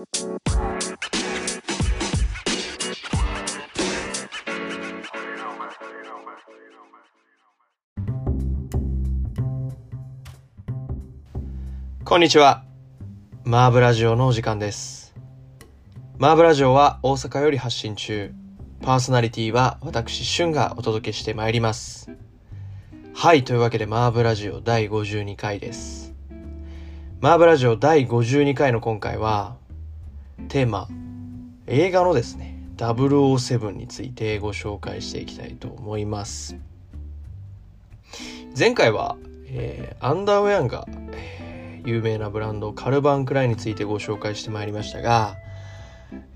こんにちは。マーブラジオのお時間です。マーブラジオは大阪より発信中。パーソナリティは私、シュンがお届けしてまいります。はい、というわけでマーブラジオ第52回です。マーブラジオ第52回の今回は、テーマ、映画のですね、007についてご紹介していきたいと思います。前回は、えーアンダーウェアが、えー有名なブランドカルバンクラインについてご紹介してまいりましたが、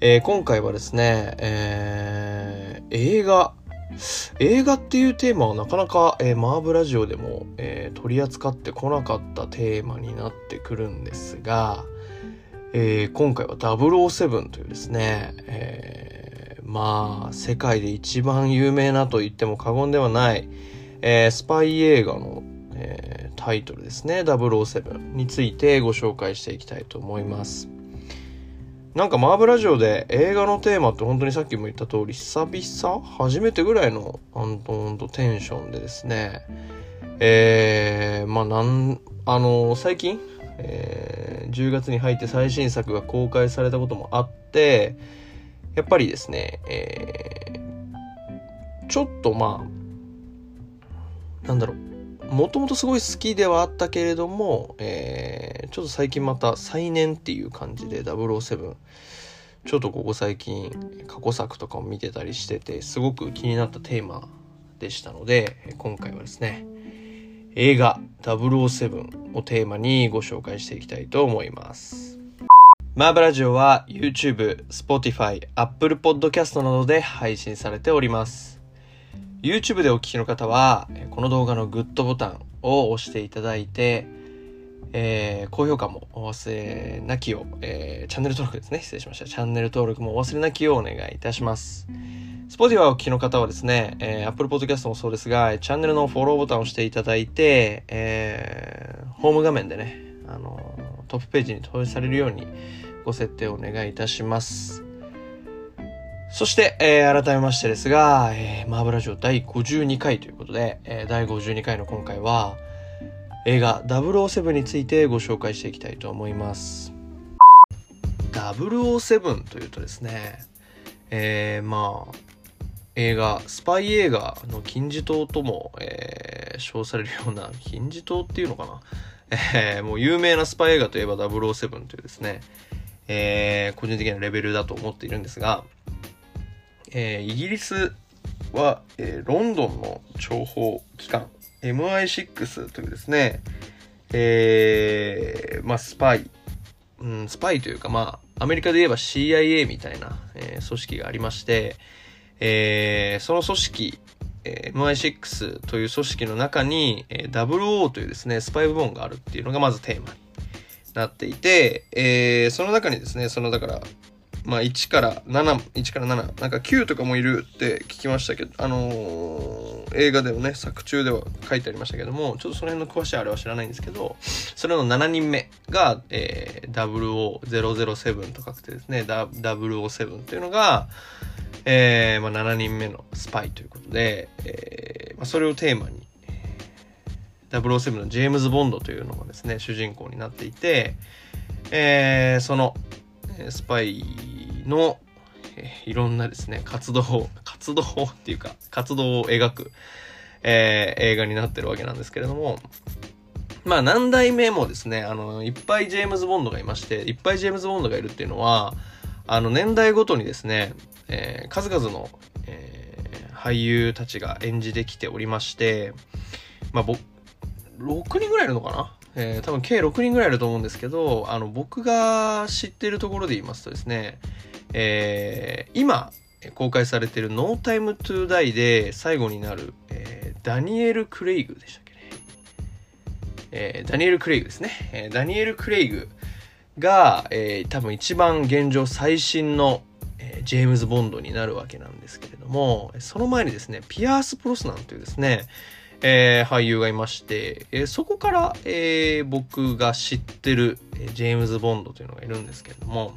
えー今回はですね、えー映画映画っていうテーマはなかなか、えーマーブラジオでも、えー取り扱ってこなかったテーマになってくるんですが、えー今回は007というですね、えーまあ世界で一番有名なと言っても過言ではない、えースパイ映画の、えータイトルですね007についてご紹介していきたいと思います。なんかマーブラジオで映画のテーマって本当にさっきも言った通り久々初めてぐらいのほんとほんとテンションでですねえー、まあなんあの最近、えー10月に入って最新作が公開されたこともあってやっぱりですね、えーちょっとまあなんだろうもともとすごい好きではあったけれども、えーちょっと最近また再燃っていう感じで007ちょっとここ最近過去作とかも見てたりしててすごく気になったテーマでしたので今回はですね映画007をテーマにご紹介していきたいと思います。マーブラジオは YouTube、Spotify、Apple Podcast などで配信されております。YouTube でお聞きの方は、えーこの動画のグッドボタンを押していただいて、えー高評価もお忘れなきを、えーチャンネル登録ですね。失礼しました。チャンネル登録もお忘れなきをお願いいたします。Spotify をお聞きの方はですね、えー Apple Podcast もそうですが、チャンネルのフォローボタンを押していただいて、えーホーム画面でね、あのトップページに表示されるようにご設定をお願いいたします。そして、えー改めましてですが、えーマーブラジオ第52回ということで、えー第52回の今回は、映画007についてご紹介していきたいと思います。007というとですね、えーまあ、映画、スパイ映画の金字塔とも、えー称されるような、金字塔っていうのかな、えーもう有名なスパイ映画といえば007というですね、えー個人的なレベルだと思っているんですが、えーイギリスは、えーロンドンの諜報機関 MI6 というですね、えーまあ、スパイ、うん、スパイというか、まあ、アメリカで言えば CIA みたいな、えー組織がありまして、えーその組織、えー MI6 という組織の中に、えー00というですね、スパイ部門があるっていうのがまずテーマになっていて、えーその中にですね、そのだから、まあ1から7、1から7、なんか9とかもいるって聞きましたけど、あのー映画でもね、作中では書いてありましたけども、ちょっとその辺の詳しいあれは知らないんですけど、それの7人目が、えー、00007と書くてですね、007っていうのが、えーまあ、7人目のスパイということで、えーまあ、それをテーマに、007のジェームズ・ボンドというのがですね、主人公になっていて、えーその、スパイの、いろんなですね、活動、活動 っていうか、活動を描く、えー映画になってるわけなんですけれども、まあ何代目もですね、あの、いっぱいジェームズ・ボンドがいまして、いっぱいジェームズ・ボンドがいるっていうのは、あの、年代ごとにですね、えー数々の、えー俳優たちが演じてきておりまして、まあ、僕、6人ぐらいいるのかな？えー多分計6人ぐらいいると思うんですけど、あの、僕が知ってるところで言いますとですね、えー今、公開されてる No Time to Die で最後になる、えーダニエル・クレイグでしたっけね。えーダニエル・クレイグですね。えダニエル・クレイグが、え多分一番現状最新の、えジェームズ・ボンドになるわけなんですけれども、その前にですね、ピアース・プロスナンというですね、えー俳優がいまして、えーそこから、えー僕が知ってる、えジェームズ・ボンドというのがいるんですけれども、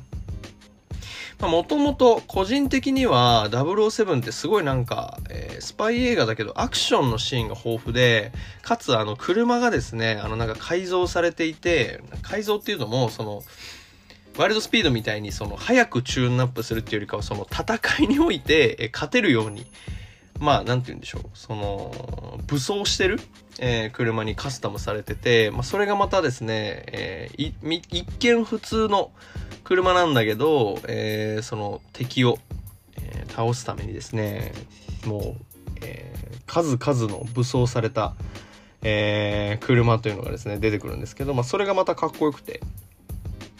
もともと個人的には007ってすごいなんか、えー、スパイ映画だけどアクションのシーンが豊富で、かつあの車がですね、あのなんか改造されていて、改造っていうのもその、ワイルドスピードみたいにその早くチューンアップするっていうよりかはその戦いにおいて、勝てるように、まあなんて言うんでしょう、その武装してる、えー、車にカスタムされてて、まあそれがまたですね、えー、一見普通の車なんだけど、えー、その敵を、えー、倒すためにですね、もう、えー、数々の武装された、えー、車というのがですね、出てくるんですけど、まあそれがまたかっこよくて、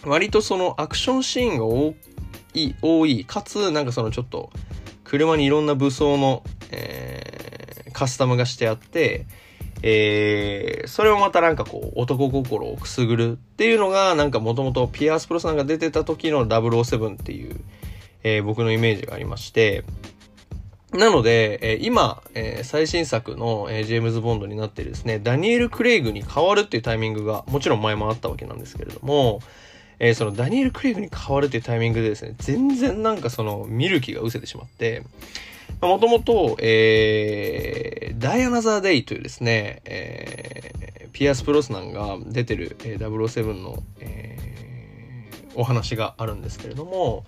割とそのアクションシーンが多い、多い、かつなんかそのちょっと、車にいろんな武装の、えー、カスタムがしてあって、えー、それをまたなんかこう、男心をくすぐるっていうのが、なんかもともとピアースプロさんが出てた時の007っていう、えー、僕のイメージがありまして、なので、えー、今、えー、最新作の、えー、ジェームズ・ボンドになってですね、ダニエル・クレイグに変わるっていうタイミングが、もちろん前もあったわけなんですけれども、え、そのダニエル・クレイグに変わるっていうタイミングでですね、全然なんかその見る気が失せてしまって、もともと、えー、ダイアナザー・デイというですね、えー、ピアス・プロスナンが出てる、えー、007の、えー、お話があるんですけれども、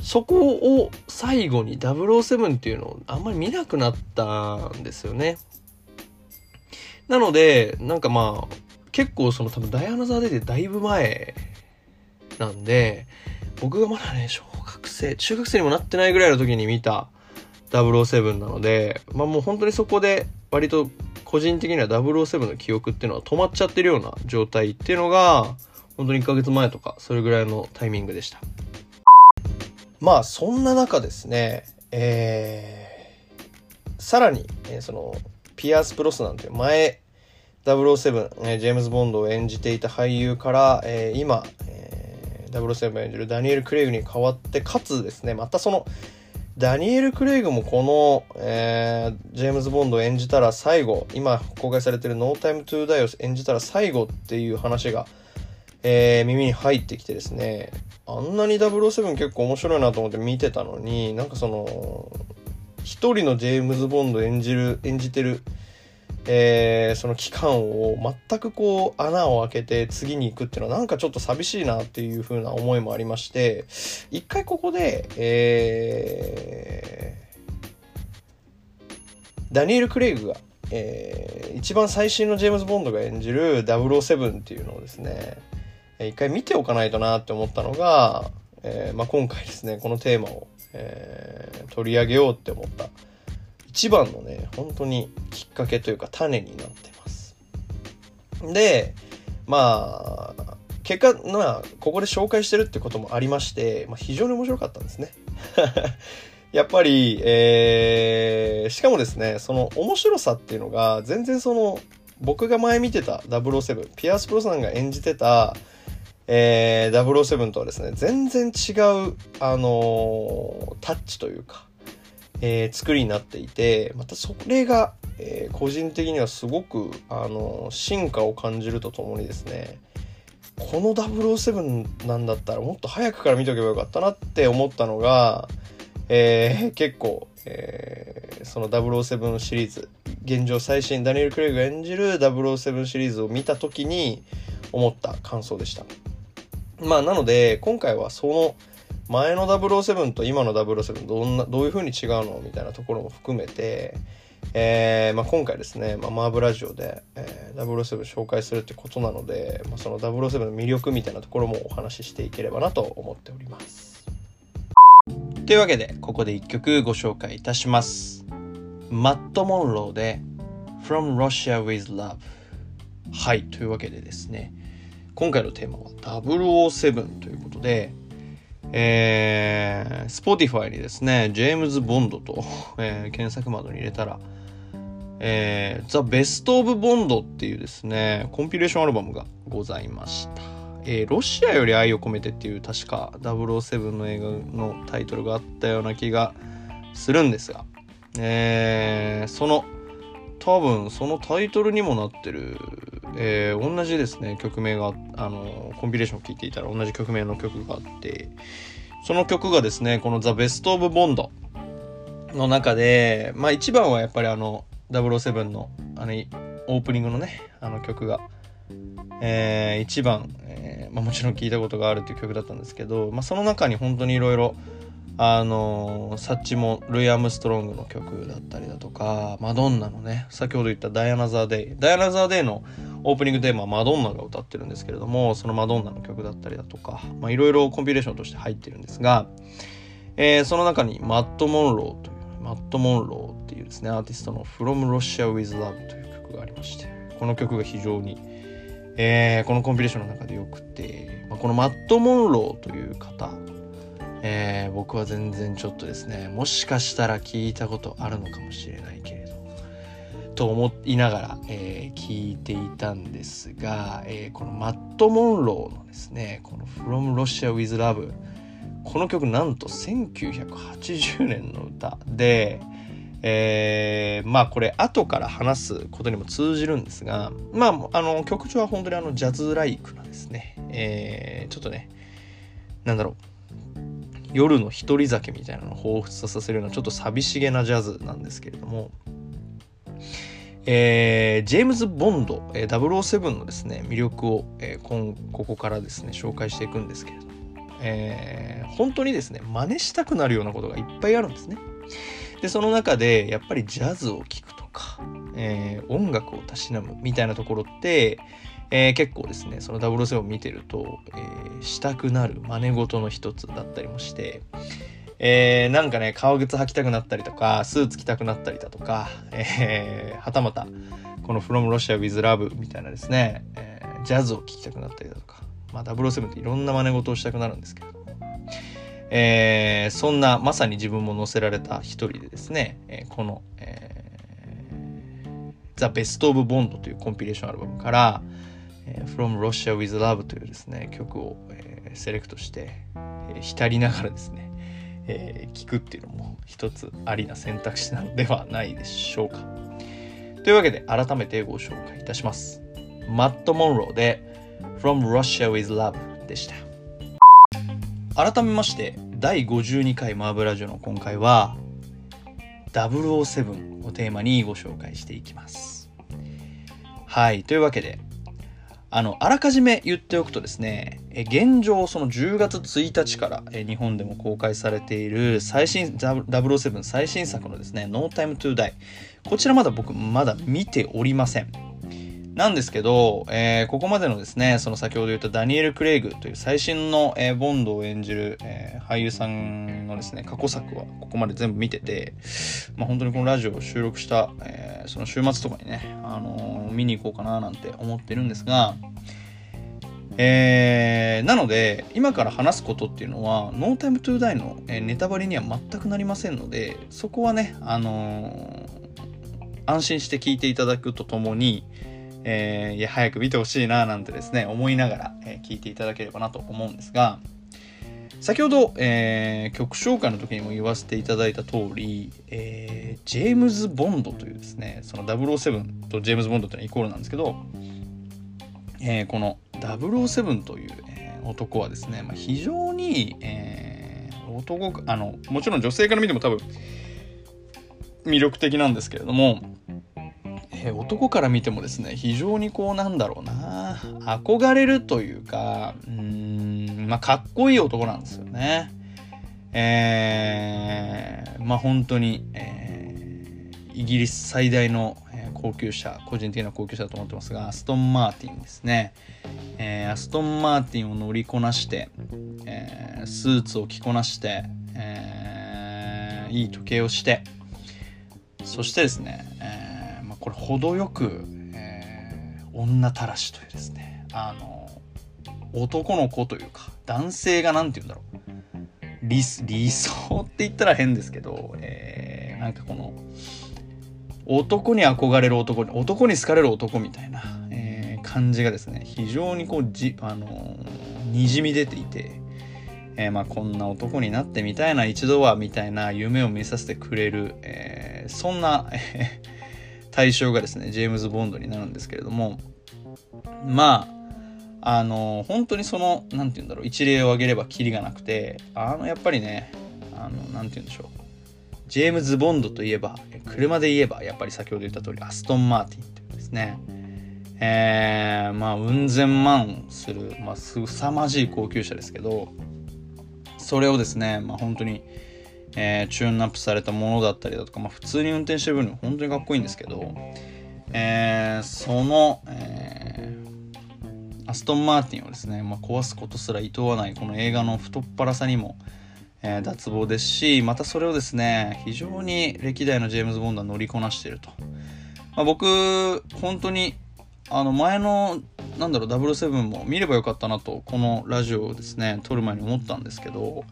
そこを最後に007っていうのをあんまり見なくなったんですよね。なので、なんかまあ、結構その多分ダイアナザーデイでだいぶ前なんで、僕がまだね、小学生、中学生にもなってないぐらいの時に見た007なので、まあもう本当にそこで割と個人的には007の記憶っていうのは止まっちゃってるような状態っていうのが、本当に1ヶ月前とか、それぐらいのタイミングでした。まあそんな中ですね、えー、さらに、えー、その、ピアース・プロスなんて前、007、えー、ジェームズ・ボンドを演じていた俳優から、えー、今、007演じるダニエル・クレイグに代わって、かつですね、またその、ダニエル・クレイグもこの、えー、ジェームズ・ボンドを演じたら最後、今公開されてるノータイム・トゥ・ダイを演じたら最後っていう話が、えー、耳に入ってきてですね、あんなに007結構面白いなと思って見てたのに、なんかその、一人のジェームズ・ボンド演じる、演じてるえー、その期間を全くこう穴を開けて次に行くっていうのはなんかちょっと寂しいなっていう風な思いもありまして、一回ここで、えー、ダニエル・クレイグが、えー、一番最新のジェームズ・ボンドが演じる007っていうのをですね、一回見ておかないとなって思ったのが、えーまあ、今回ですね、このテーマを、えー、取り上げようって思った一番のね、本当にきっかけというか種になってます。で、まあ、結果、まあ、ここで紹介してるってこともありまして、まあ、非常に面白かったんですね。やっぱり、えー、しかもですね、その面白さっていうのが、全然その、僕が前見てた007、ピアース・プロさんが演じてた、えー、007とはですね、全然違う、あのー、タッチというか、えー、作りになっていて、またそれが、えー、個人的にはすごく、あの、進化を感じるとともにですね、この007なんだったらもっと早くから見とけばよかったなって思ったのが、えー、結構、えー、その007シリーズ、現状最新ダニエル・クレイグが演じる007シリーズを見た時に思った感想でした。まあなので、今回はその、前の007と今の007どんな、どういう風に違うの？みたいなところも含めて、えー、まあ、今回ですね、まあ、マーブラジオで、えー、007紹介するってことなので、まあ、その007の魅力みたいなところもお話ししていければなと思っております。というわけで、ここで一曲ご紹介いたします。マット・モンローで From Russia with Love はい、というわけでですね、今回のテーマは007ということで、えー、Spotify にですね、ジェームズ・ボンドと、えー、検索窓に入れたら、えー、ザ・ベスト・オブ・ボンドっていうですね、コンピレーションアルバムがございました。えー、ロシアより愛を込めてっていう確か007の映画のタイトルがあったような気がするんですが、えー、その多分そのタイトルにもなってる、え、同じですね曲名があのコンピレーションを聴いていたら同じ曲名の曲があってその曲がですね、このザ・ベスト・オブ・ボンドの中で、まあ一番はやっぱりあの、007の、あの、オープニングのね、あの曲が、えー、一番、えーまあ、もちろん聞いたことがあるっていう曲だったんですけど、まあ、その中に本当にいろいろあのー、サッチもルイ・アームストロングの曲だったりだとかマドンナのね先ほど言った「ダイアナ・ザー・デイ」ダイアナ・ザー・デイのオープニングテーママドンナが歌ってるんですけれどもそのマドンナの曲だったりだとかいろいろコンピレーションとして入ってるんですが、えー、その中にマット・モンローというマット・モンローっていうですねアーティストの「From Russia with Love」という曲がありましてこの曲が非常に、えー、このコンピレーションの中でよくて、まあ、このマット・モンローという方えー、僕は全然ちょっとですねもしかしたら聞いたことあるのかもしれないけれどと思いながら、えー、聞いていたんですが、えー、このマット・モンローのですねこの「From Russia with Love」この曲なんと1980年の歌で、えー、まあこれ後から話すことにも通じるんですがまああの曲調は本当にあのジャズライクなですね、えー、ちょっとねなんだろう夜の一人酒みたいなのを彷彿とさせるようなちょっと寂しげなジャズなんですけれども、えー、ジェームズ・ボンド、えー、007のですね魅力を、えー、今ここからですね紹介していくんですけれども、えー、本当にですね真似したくなるようなことがいっぱいあるんですね。でその中でやっぱりジャズを聴くとか、えー、音楽をたしなむみたいなところってえー、結構ですねその007を見てると、えー、したくなる真似事の一つだったりもして、えー、なんかね革靴履きたくなったりとかスーツ着たくなったりだとか、えー、はたまたこの「From Russia with Love」みたいなですね、えー、ジャズを聴きたくなったりだとか、まあ、007っていろんな真似事をしたくなるんですけども、えー、そんなまさに自分も乗せられた一人でですね、えー、この、えー「The Best of Bond」というコンピレーションアルバムから「え From Russia with Love というですね、曲を、えー、セレクトして、えー、浸りながらですね、えー、聞くっていうのも一つありな選択肢なのではないでしょうか。というわけで改めてご紹介いたします。マット・モンローで From Russia with Love でした。改めまして第52回マーブラジオの今回は007をテーマにご紹介していきます。はい。というわけであの、あらかじめ言っておくとですね、現状その10月1日から日本でも公開されている最新、007最新作のですね、No Time to Die。こちらまだ僕まだ見ておりません。なんですけど、えー、ここまでのですね、その先ほど言ったダニエル・クレイグという最新の、えー、ボンドを演じる、えー、俳優さんのですね、過去作はここまで全部見てて、まあ、本当にこのラジオを収録した、えその週末とかにね、あの見に行こうかななんて思ってるんですが、えー、なので、今から話すことっていうのは、ノータイムトゥーダイの、えネタバレには全くなりませんので、そこはね、あの安心して聞いていただくとともに、えー、いや早く見てほしいななんてですね思いながら、えー、聞いていただければなと思うんですが先ほど、えー、曲紹介の時にも言わせていただいた通り、えー、ジェームズ・ボンドというですねその007とジェームズ・ボンドというのはイコールなんですけど、えー、この007という、えー、男はですね、まあ、非常に、えー、男あのもちろん女性から見ても多分魅力的なんですけれどもえー、男から見てもですね非常にこうなんだろうな憧れるというかうんまあかっこいい男なんですよね。えー、まあ本当に、えー、イギリス最大の高級車個人的な高級車だと思ってますがアストン・マーティンですね、えー、アストン・マーティンを乗りこなして、えー、スーツを着こなして、えー、いい時計をしてそしてですね、えーこれ程よく、えー、女たらしというですねあの男の子というか男性が何て言うんだろう。理理想って言ったら変ですけど、えー、なんかこの男に憧れる男に男に好かれる男みたいな、えー、感じがですね非常にこうじあのにじみ出ていて、えー、まあこんな男になってみたいな一度はみたいな夢を見させてくれる、えー、そんな、え対象がですねジェームズ・ボンドになるんですけれどもまああの本当にその何て言うんだろう一例を挙げればキリがなくてあのやっぱりねあの何て言うんでしょう。ジェームズ・ボンドといえば車で言えばやっぱり先ほど言った通りアストン・マーティンというですね。えー、まあうん千万する、まあ、すさまじい高級車ですけどそれをですね、まあ、本当に、えー、チューンアップされたものだったりだとか、まあ、普通に運転してる分には本当にかっこいいんですけど、えー、その、えー、アストン・マーティンをですね、まあ、壊すことすら厭わないこの映画の太っ腹さにも、えー、脱帽ですしまたそれをですね非常に歴代のジェームズ・ボンドは乗りこなしていると、まあ、僕本当にあの前のなんだろう007も見ればよかったなとこのラジオをですね撮る前に思ったんですけど、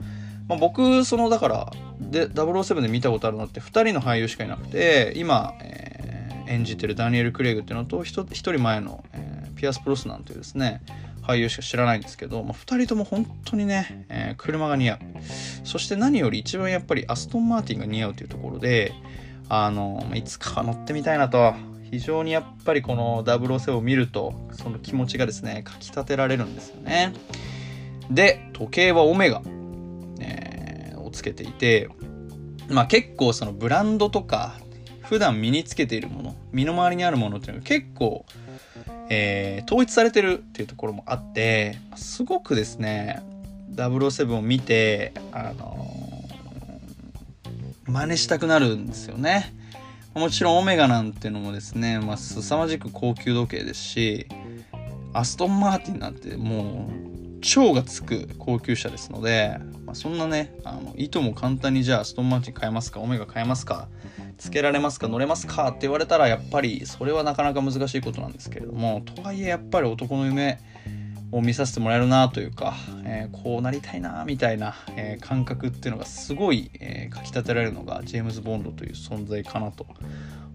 まあ、僕そのだからで007で見たことあるのって2人の俳優しかいなくて今、えー、演じてるダニエル・クレイグっていうのと 1, 1人前の、えー、ピアス・プロスなんていうですね俳優しか知らないんですけど、まあ、2人とも本当にね、えー、車が似合う。そして何より一番やっぱりアストン・マーティンが似合うというところであのいつか乗ってみたいなと非常にやっぱりこの007を見るとその気持ちがですねかきたてられるんですよね。で時計はオメガ、つけていてまあ結構そのブランドとか普段身につけているもの身の回りにあるものっていうのが結構、えー、統一されてるっていうところもあってすごくですね007を見てあのー、真似したくなるんですよね。もちろんオメガなんていうのもですね、まあ、凄まじく高級時計ですし、アストンマーティンなんてもう、超がつく高級車ですので、まあ、そんなね、あの、いとも簡単にじゃあストーンマーティン買えますか、オメガ買えますか、つけられますか、乗れますかって言われたら、やっぱりそれはなかなか難しいことなんですけれども、とはいえやっぱり男の夢、を見させてもらえるなというか、えー、こうなりたいなみたいな、えー、感覚っていうのがすごい、えー、かきたてられるのがジェームズ・ボンドという存在かなと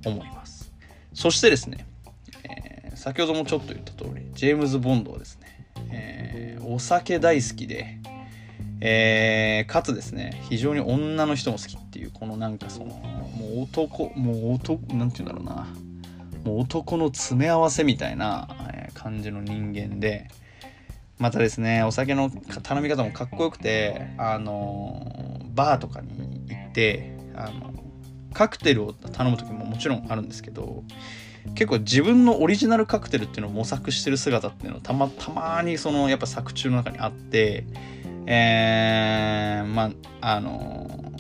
思います。そしてですね、え先ほどもちょっと言った通りジェームズ・ボンドはですね、えお酒大好きでえー、かつですね非常に女の人も好きっていうこのなんかそのもう男もう男なんて言うんだろうな。もう男の詰め合わせみたいな感じの人間でまたですねお酒の頼み方もかっこよくてあのバーとかに行ってあのカクテルを頼む時ももちろんあるんですけど結構自分のオリジナルカクテルっていうのを模索してる姿っていうのをたまたまにそのやっぱ作中の中にあってえー、まああの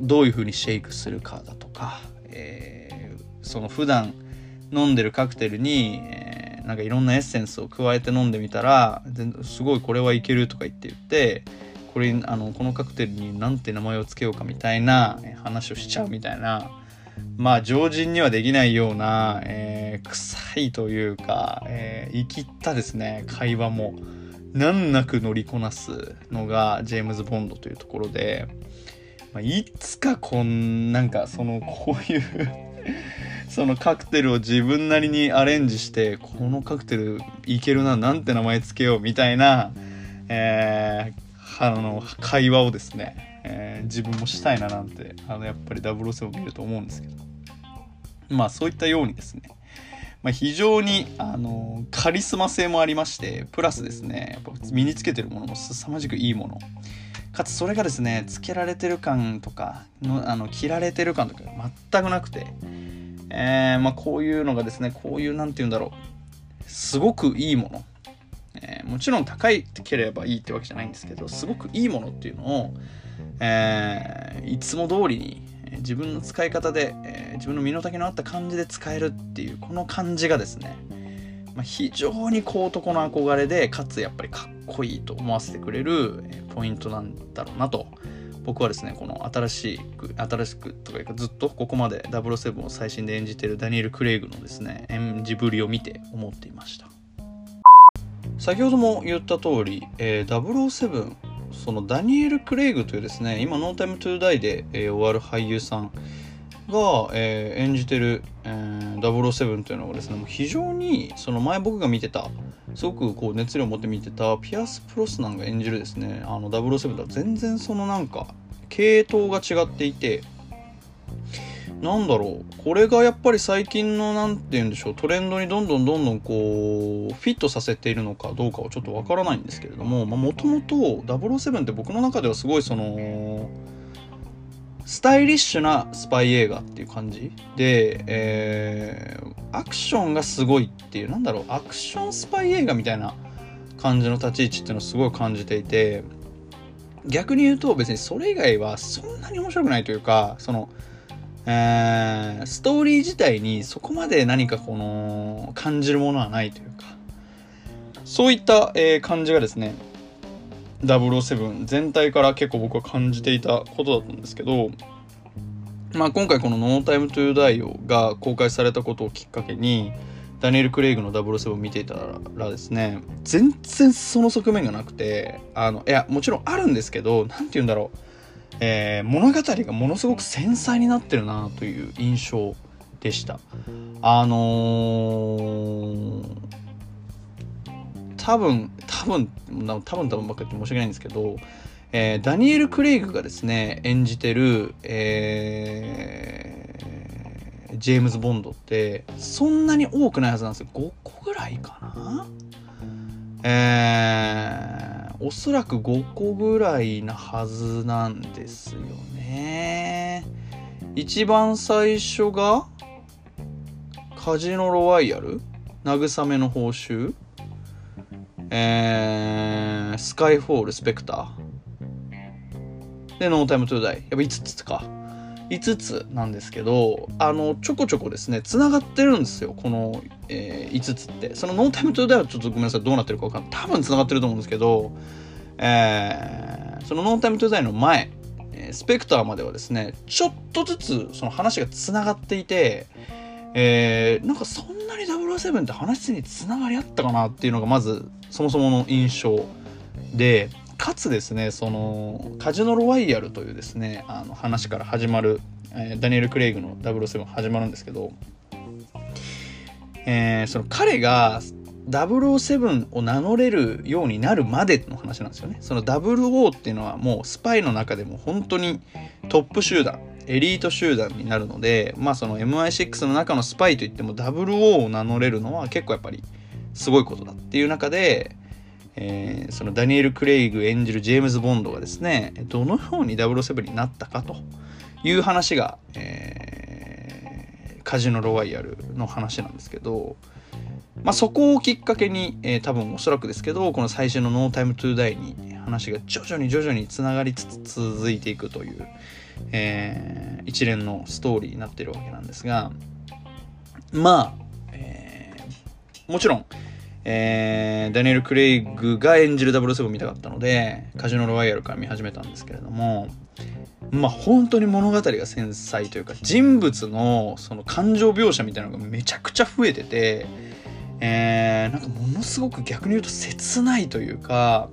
どういう風にシェイクするかだとか、えー、その普段飲んでるカクテルに、えなんかいろんなエッセンスを加えて飲んでみたらすごいこれはいけるとか言って言ってこれあのこのカクテルに何て名前を付けようかみたいな話をしちゃうみたいなまあ常人にはできないような、えー、臭いというか、えー、生きったですね会話も。難なく乗りこなすのがジェームズ・ボンドというところで、まあ、いつかこんなんかそのこういう そのカクテルを自分なりにアレンジしてこのカクテルいけるななんて名前つけようみたいな、えー、あの会話をですね、えー、自分もしたいななんてあのやっぱり007を見ると思うんですけど。まあそういったようにですね。まあ、非常にあのカリスマ性もありましてプラスですねやっぱ身につけてるものも凄まじくいいもの。かつそれがですねつけられてる感とかのあの着られてる感とか全くなくてえー、まあ、こういうのがですね、こういう、なんて言うんだろう、すごくいいもの。えー、もちろん高いければいいってわけじゃないんですけど、すごくいいものっていうのを、えー、いつも通りに自分の使い方で、えー、自分の身の丈のあった感じで使えるっていう、この感じがですね、まあ、非常にこう男の憧れで、かつやっぱりかっこいいと思わせてくれるポイントなんだろうなと僕はですねこの新しく新しくというかずっとここまで007を最新で演じてるダニエル・クレイグのですね演じぶりを見て思っていました。先ほども言った通り、えー、007そのダニエル・クレイグというですね今「ノータイム・トゥ・ダイで」えー、終わる俳優さんが、えー、演じてる、えー、007というのがですね非常にその前僕が見てたすごくこう熱量を持って見てたピアース・ブロスナンが演じるですねあの007とは全然そのなんか系統が違っていてなんだろう。これがやっぱり最近の何て言うんでしょう。トレンドにどんどんどんどんこうフィットさせているのかどうかはちょっとわからないんですけれどももともと007って僕の中ではすごいそのスタイリッシュなスパイ映画っていう感じ？で、えー、アクションがすごいっていうなんだろう。アクションスパイ映画みたいな感じの立ち位置っていうのをすごい感じていて逆に言うと別にそれ以外はそんなに面白くないというかそのえー、ストーリー自体にそこまで何かこの感じるものはないというかそういった、えー、感じがですね007全体から結構僕は感じていたことだったんですけどまあ今回この「ノータイムトゥーダイオが公開されたことをきっかけにダニエル・クレイグの007を見ていたらですね全然その側面がなくてあのいやもちろんあるんですけど何て言うんだろう。えー、物語がものすごく繊細になってるなという印象でした。あのー、多分多分多分多分ばっかり言って申し訳ないんですけど、えー、ダニエル・クレイグがですね演じてる、えー、ジェームズ・ボンドってそんなに多くないはずなんですよ5個ぐらいかな？えーおそらく5個ぐらいなはずなんですよね。一番最初がカジノロワイヤル？慰めの報酬？えー、スカイフォールスペクター？でノータイムトゥーダイ。やっぱ5つか。5つなんですけどあのちょこちょこですねつながってるんですよこの、えー、5つって。そのノータイムトゥーダイはちょっとごめんなさいどうなってるか分かんない。多分つながってると思うんですけど、えー、そのノータイムトゥーダイの前スペクターまではですねちょっとずつその話がつながっていてえー、なんかそんなに007って話につながりあったかなっていうのがまずそもそもの印象でかつですねそのカジノロワイヤルというですねあの話から始まる、えー、ダニエル・クレイグの007始まるんですけど、えー、その彼が007を名乗れるようになるまでの話なんですよね。その00っていうのはもうスパイの中でも本当にトップ集団、エリート集団になるので、まあその MI6 の中のスパイといっても00を名乗れるのは結構やっぱりすごいことだっていう中で、えー、そのダニエル・クレイグ演じるジェームズ・ボンドがですねどのように007になったかという話が、えー、カジノ・ロワイヤルの話なんですけど、まあ、そこをきっかけに、えー、多分おそらくですけどこの最初の「ノータイムトゥダイに話が徐々に徐々につながりつつ続いていくという、えー、一連のストーリーになってるわけなんですがまあ、えー、もちろんえー、ダニエル・クレイグが演じる007を見たかったので、カジノロワイヤルから見始めたんですけれども、まあ本当に物語が繊細というか、人物のその感情描写みたいなのがめちゃくちゃ増えてて、えー、なんかものすごく逆に言うと切ないというか、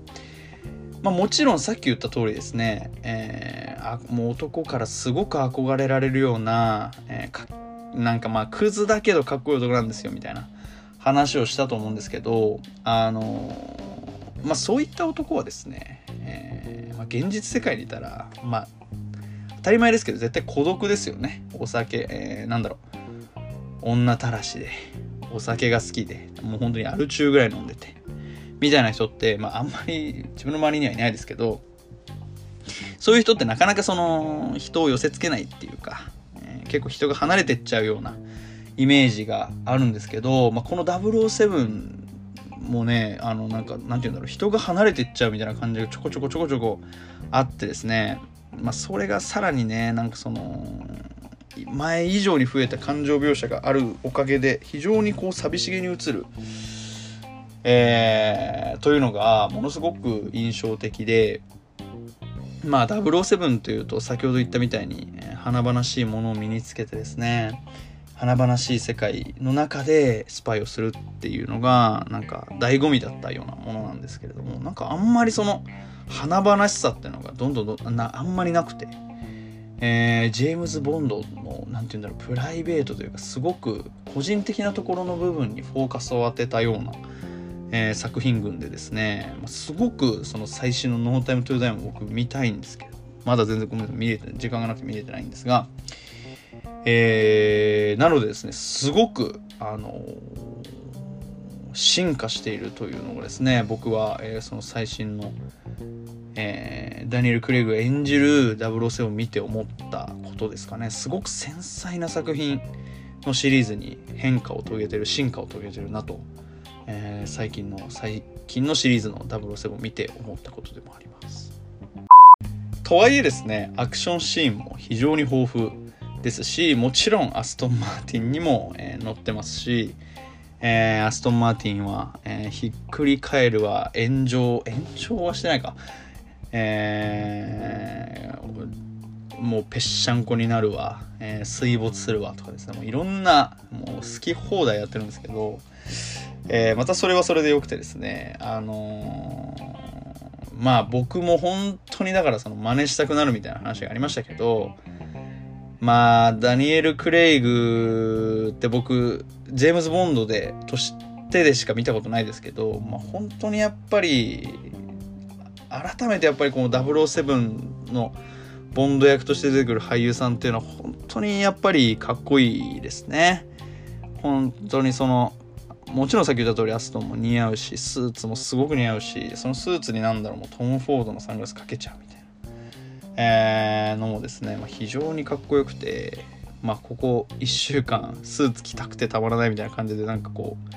まあもちろんさっき言った通りですね、えー、あもう男からすごく憧れられるような、えー、なんかまあクズだけどかっこいい男なんですよみたいな。話をしたと思うんですけどあのまあそういった男はですね、えー、まあ、現実世界にいたらまあ当たり前ですけど絶対孤独ですよね。お酒、えー、なんだろう。女たらしでお酒が好きでもう本当にアル中ぐらい飲んでてみたいな人って、まあ、あんまり自分の周りにはいないですけどそういう人ってなかなかその人を寄せつけないっていうか、えー、結構人が離れてっちゃうようなイメージがあるんですけど、まあ、この007もねあのなんかなんて言うんだろう人が離れていっちゃうみたいな感じがちょこちょこちょこちょこあってですね。まあそれがさらにねなんかその前以上に増えた感情描写があるおかげで非常にこう寂しげに映る、えー、というのがものすごく印象的でまあ007というと先ほど言ったみたいに華々しいものを身につけてですね。華々しい世界の中でスパイをするっていうのがなんか醍醐味だったようなものなんですけれどもなんかあんまりその華々しさっていうのがどんどんどんなあんまりなくて、えー、ジェームズ・ボンドの何て言うんだろうプライベートというかすごく個人的なところの部分にフォーカスを当てたような、えー、作品群でですねすごくその最新の「ノータイム・トゥ・ダイ」僕見たいんですけどまだ全然ごめんなさい見れて時間がなくて見れてないんですがえー、なのでですねすごくあの進化しているというのがですね僕は、えー、その最新の、えー、ダニエル・クレイグ演じる007を見て思ったことですかね。すごく繊細な作品のシリーズに変化を遂げてる進化を遂げてるなと、えー、最近の最近のシリーズの007を見て思ったことでもあります。とはいえですねアクションシーンも非常に豊富。ですしもちろんアストン・マーティンにも、えー、乗ってますしえー、アストン・マーティンは、えー、ひっくり返るは炎上、炎上はしてないか。えー、もうぺっしゃんこになるわ、え、水没するわ。とかですね、もういろんな、もう好き放題やってるんですけど、え、またそれはそれでよくてですね、あの、まあ僕も本当にだからその真似したくなるみたいな話がありましたけど、まあ、ダニエル・クレイグって僕、ジェームズ・ボンドで、としてでしか見たことないですけど、まあ、本当にやっぱり、改めてやっぱりこの007のボンド役として出てくる俳優さんっていうのは本当にやっぱりかっこいいですね。本当にその、もちろんさっき言った通りアストンも似合うし、スーツもすごく似合うし、そのスーツになんだろう、もうトム・フォードのサングラスかけちゃうみたいな。えー、のもですね、まあ、非常にかっこよくて、まあ、ここ1週間スーツ着たくてたまらないみたいな感じでなんかこう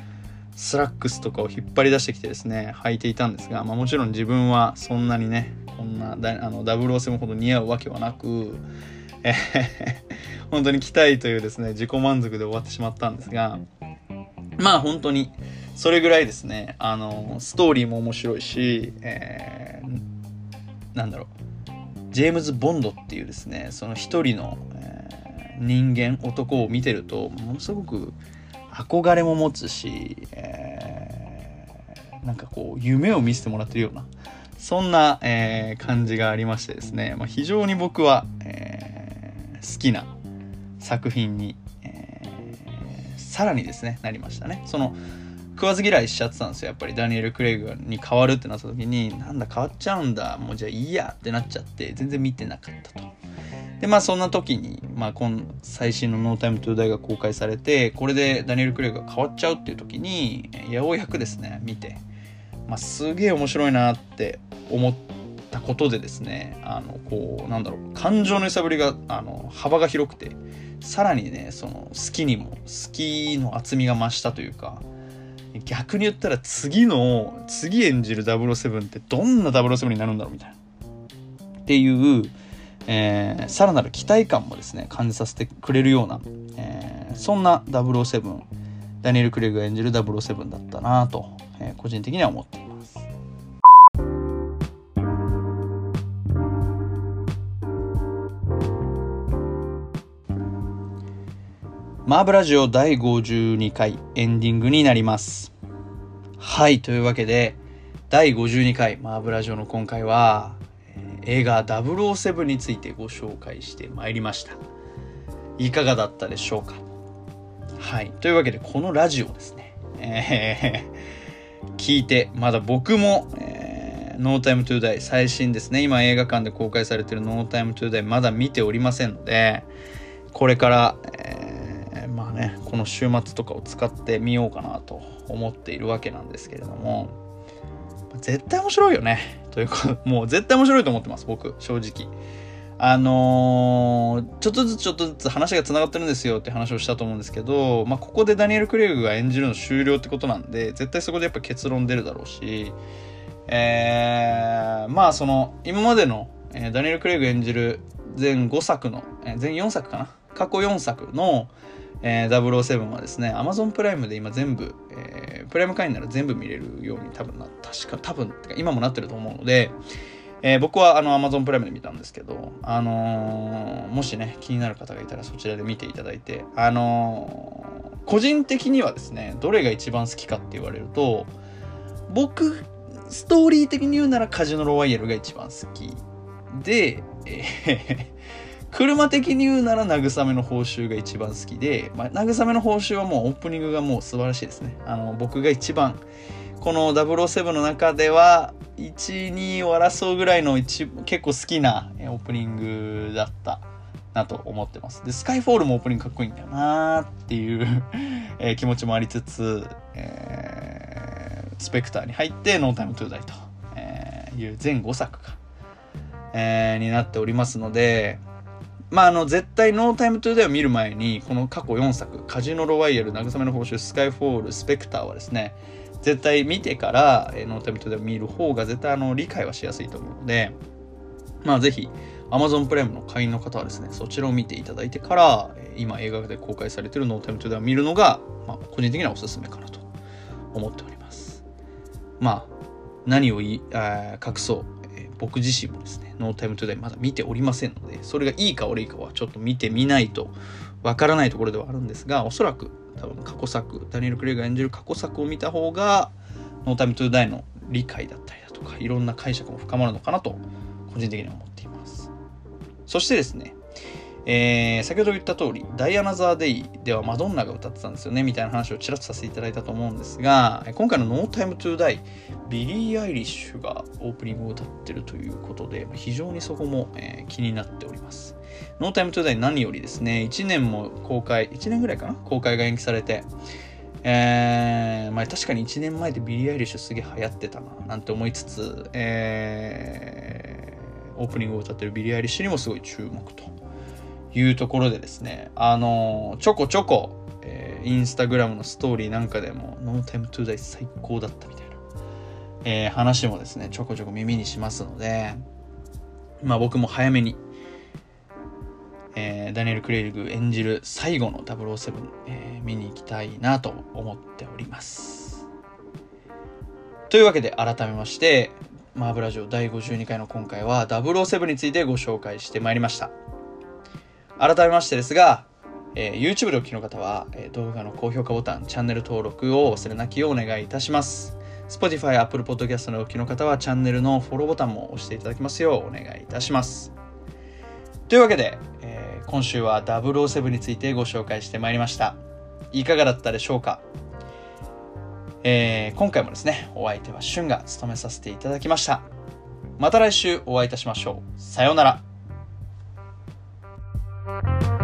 スラックスとかを引っ張り出してきてですね履いていたんですが、まあ、もちろん自分はそんなにねこんなだあの007ほど似合うわけはなく、え、本当に着たいというですね自己満足で終わってしまったんですがまあ本当にそれぐらいですねあのストーリーも面白いし、えー、なんだろうジェームズ・ボンドっていうですねその一人の、えー、人間男を見てるとものすごく憧れも持つし、えー、なんかこう夢を見せてもらってるようなそんな、えー、感じがありましてですね、まあ、非常に僕は、えー、好きな作品に、えー、さらにですねなりましたね。その食わず嫌いしちゃってたんですよやっぱりダニエル・クレイグに変わるってなった時になんだ変わっちゃうんだもうじゃあいいやってなっちゃって全然見てなかったと。でまあそんな時に、まあ、今最新の「ノータイムトゥーダイが公開されてこれでダニエル・クレイグが変わっちゃうっていう時にようやくですね見て、まあ、すげえ面白いなって思ったことでですねあのこうなんだろう感情の揺さぶりがあの幅が広くてさらにねその好きにも好きの厚みが増したというか逆に言ったら次の次演じる007ってどんな007になるんだろうみたいな。っていう、えー、さらなる期待感もですね感じさせてくれるような、えー、そんな007ダニエル・クレイグが演じる007だったなと、えー、個人的には思っています。マーブラジオ第52回エンディングになります。はい、というわけで、第52回マーブラジオの今回は、映画007についてご紹介してまいりました。いかがだったでしょうか？はい、というわけでこのラジオですね、えー、聞いて、まだ僕も、えー、No Time to Die 最新ですね、今映画館で公開されている No Time to Die まだ見ておりませんので、これから、ねこの週末とかを使ってみようかなと思っているわけなんですけれども絶対面白いよね。というか もう絶対面白いと思ってます僕正直。あのー、ちょっとずつちょっとずつ話がつながってるんですよって話をしたと思うんですけど、まあ、ここでダニエル・クレイグが演じるの終了ってことなんで絶対そこでやっぱ結論出るだろうしえー、まあその今までの、えー、ダニエル・クレイグ演じる全5作の、えー、全4作かな？過去4作の、えー、007はですね、Amazon プライムで今全部、えー、プライム会員なら全部見れるように多分な、確か、多分、今もなってると思うので、えー、僕はあの Amazon プライムで見たんですけど、あのー、もしね、気になる方がいたらそちらで見ていただいて、あのー、個人的にはですね、どれが一番好きかって言われると、僕、ストーリー的に言うならカジノロワイヤルが一番好きで、えー車的に言うなら慰めの報酬が一番好きで、まあ、慰めの報酬はもうオープニングがもう素晴らしいですね。あの、僕が一番、この007の中では、1、2を争うぐらいの一結構好きなオープニングだったなと思ってます。で、スカイフォールもオープニングかっこいいんだよなーっていう え、気持ちもありつつ、えー、スペクターに入ってノータイムトゥーダイと、えいう全5作か、えー、になっておりますので、まあ、あの、絶対ノータイムトゥーダイを見る前に、この過去4作、カジノロワイヤル、慰めの報酬、スカイフォール、スペクターはですね、絶対見てから、えー、ノータイムトゥーダイを見る方が絶対あの理解はしやすいと思うので、まあぜひ、Amazon プライムの会員の方はですね、そちらを見ていただいてから、今映画で公開されているノータイムトゥーダイを見るのが、まあ、個人的にはおすすめかなと思っております。まあ、何を言い、あ隠そう、僕自身もですね、ノータイムトゥーダイまだ見ておりませんので、それがいいか悪いかはちょっと見てみないとわからないところではあるんですが、おそらく多分過去作、ダニエル・クレイグが演じる過去作を見た方が、ノータイムトゥーダイの理解だったりだとか、いろんな解釈も深まるのかなと、個人的には思っています。そしてですね、えー、先ほど言った通り、ダイ・アナザー・デイではマドンナが歌ってたんですよね、みたいな話をちらっとさせていただいたと思うんですが、今回の No Time to Die、ビリー・アイリッシュがオープニングを歌ってるということで、非常にそこも、えー、気になっております。No Time to Die 何よりですね、1年も公開、1年ぐらいかな公開が延期されて、えー、まあ確かに1年前でビリー・アイリッシュすげえ流行ってたな、なんて思いつつ、えーオープニングを歌ってるビリー・アイリッシュにもすごい注目というところでですね、あのちょこちょこ、えー、インスタグラムのストーリーなんかでも、ノータイムトゥーダイ最高だったみたいな、えー、話もですね、ちょこちょこ耳にしますので、まあ僕も早めに、えー、ダニエル・クレイグ演じる最後の007、えー、見に行きたいなと思っております。というわけで改めまして、マーブラジオ第52回の今回は007についてご紹介してまいりました。改めましてですが、えー、YouTube でお聞きの方は、えー、動画の高評価ボタン、チャンネル登録を忘れなきをお願いいたします。Spotify、Apple Podcast のお聞きの方はチャンネルのフォローボタンも押していただきますようお願いいたします。というわけで、えー、今週は007についてご紹介してまいりました。いかがだったでしょうか？えー、今回もですね、お相手はシュンが務めさせていただきました。また来週お会いいたしましょう。さようなら。thank you